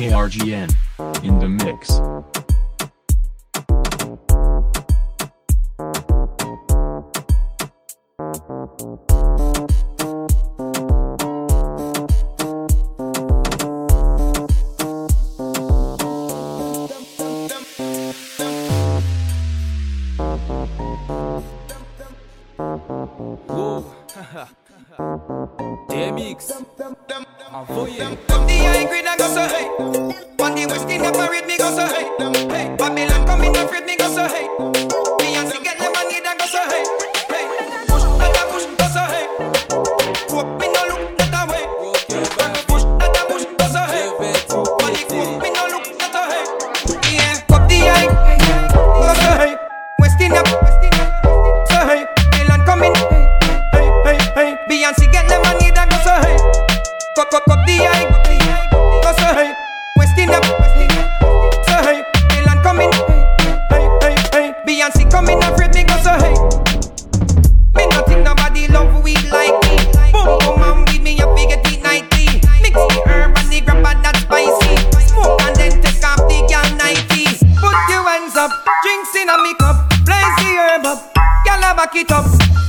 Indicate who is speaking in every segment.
Speaker 1: KRGN. In the mix.
Speaker 2: Wow. DMX.
Speaker 3: Come the high grade and go so hey. On the west in the parade me go so. Hey, Babylon come in afraid me go so hey.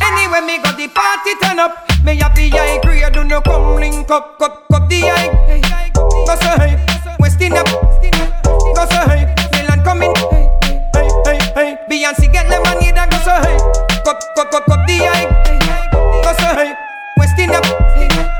Speaker 3: Anyway me got the party turn up. Me have the high grade, do no come link up, cut, cut the high. Go so hey, West Indian. Go so hey, Milan coming. Hey, hey, hey. Beyonce get the money, that go so hey. Cut, cut, cut, cut the high. Go so hey, West Indian. So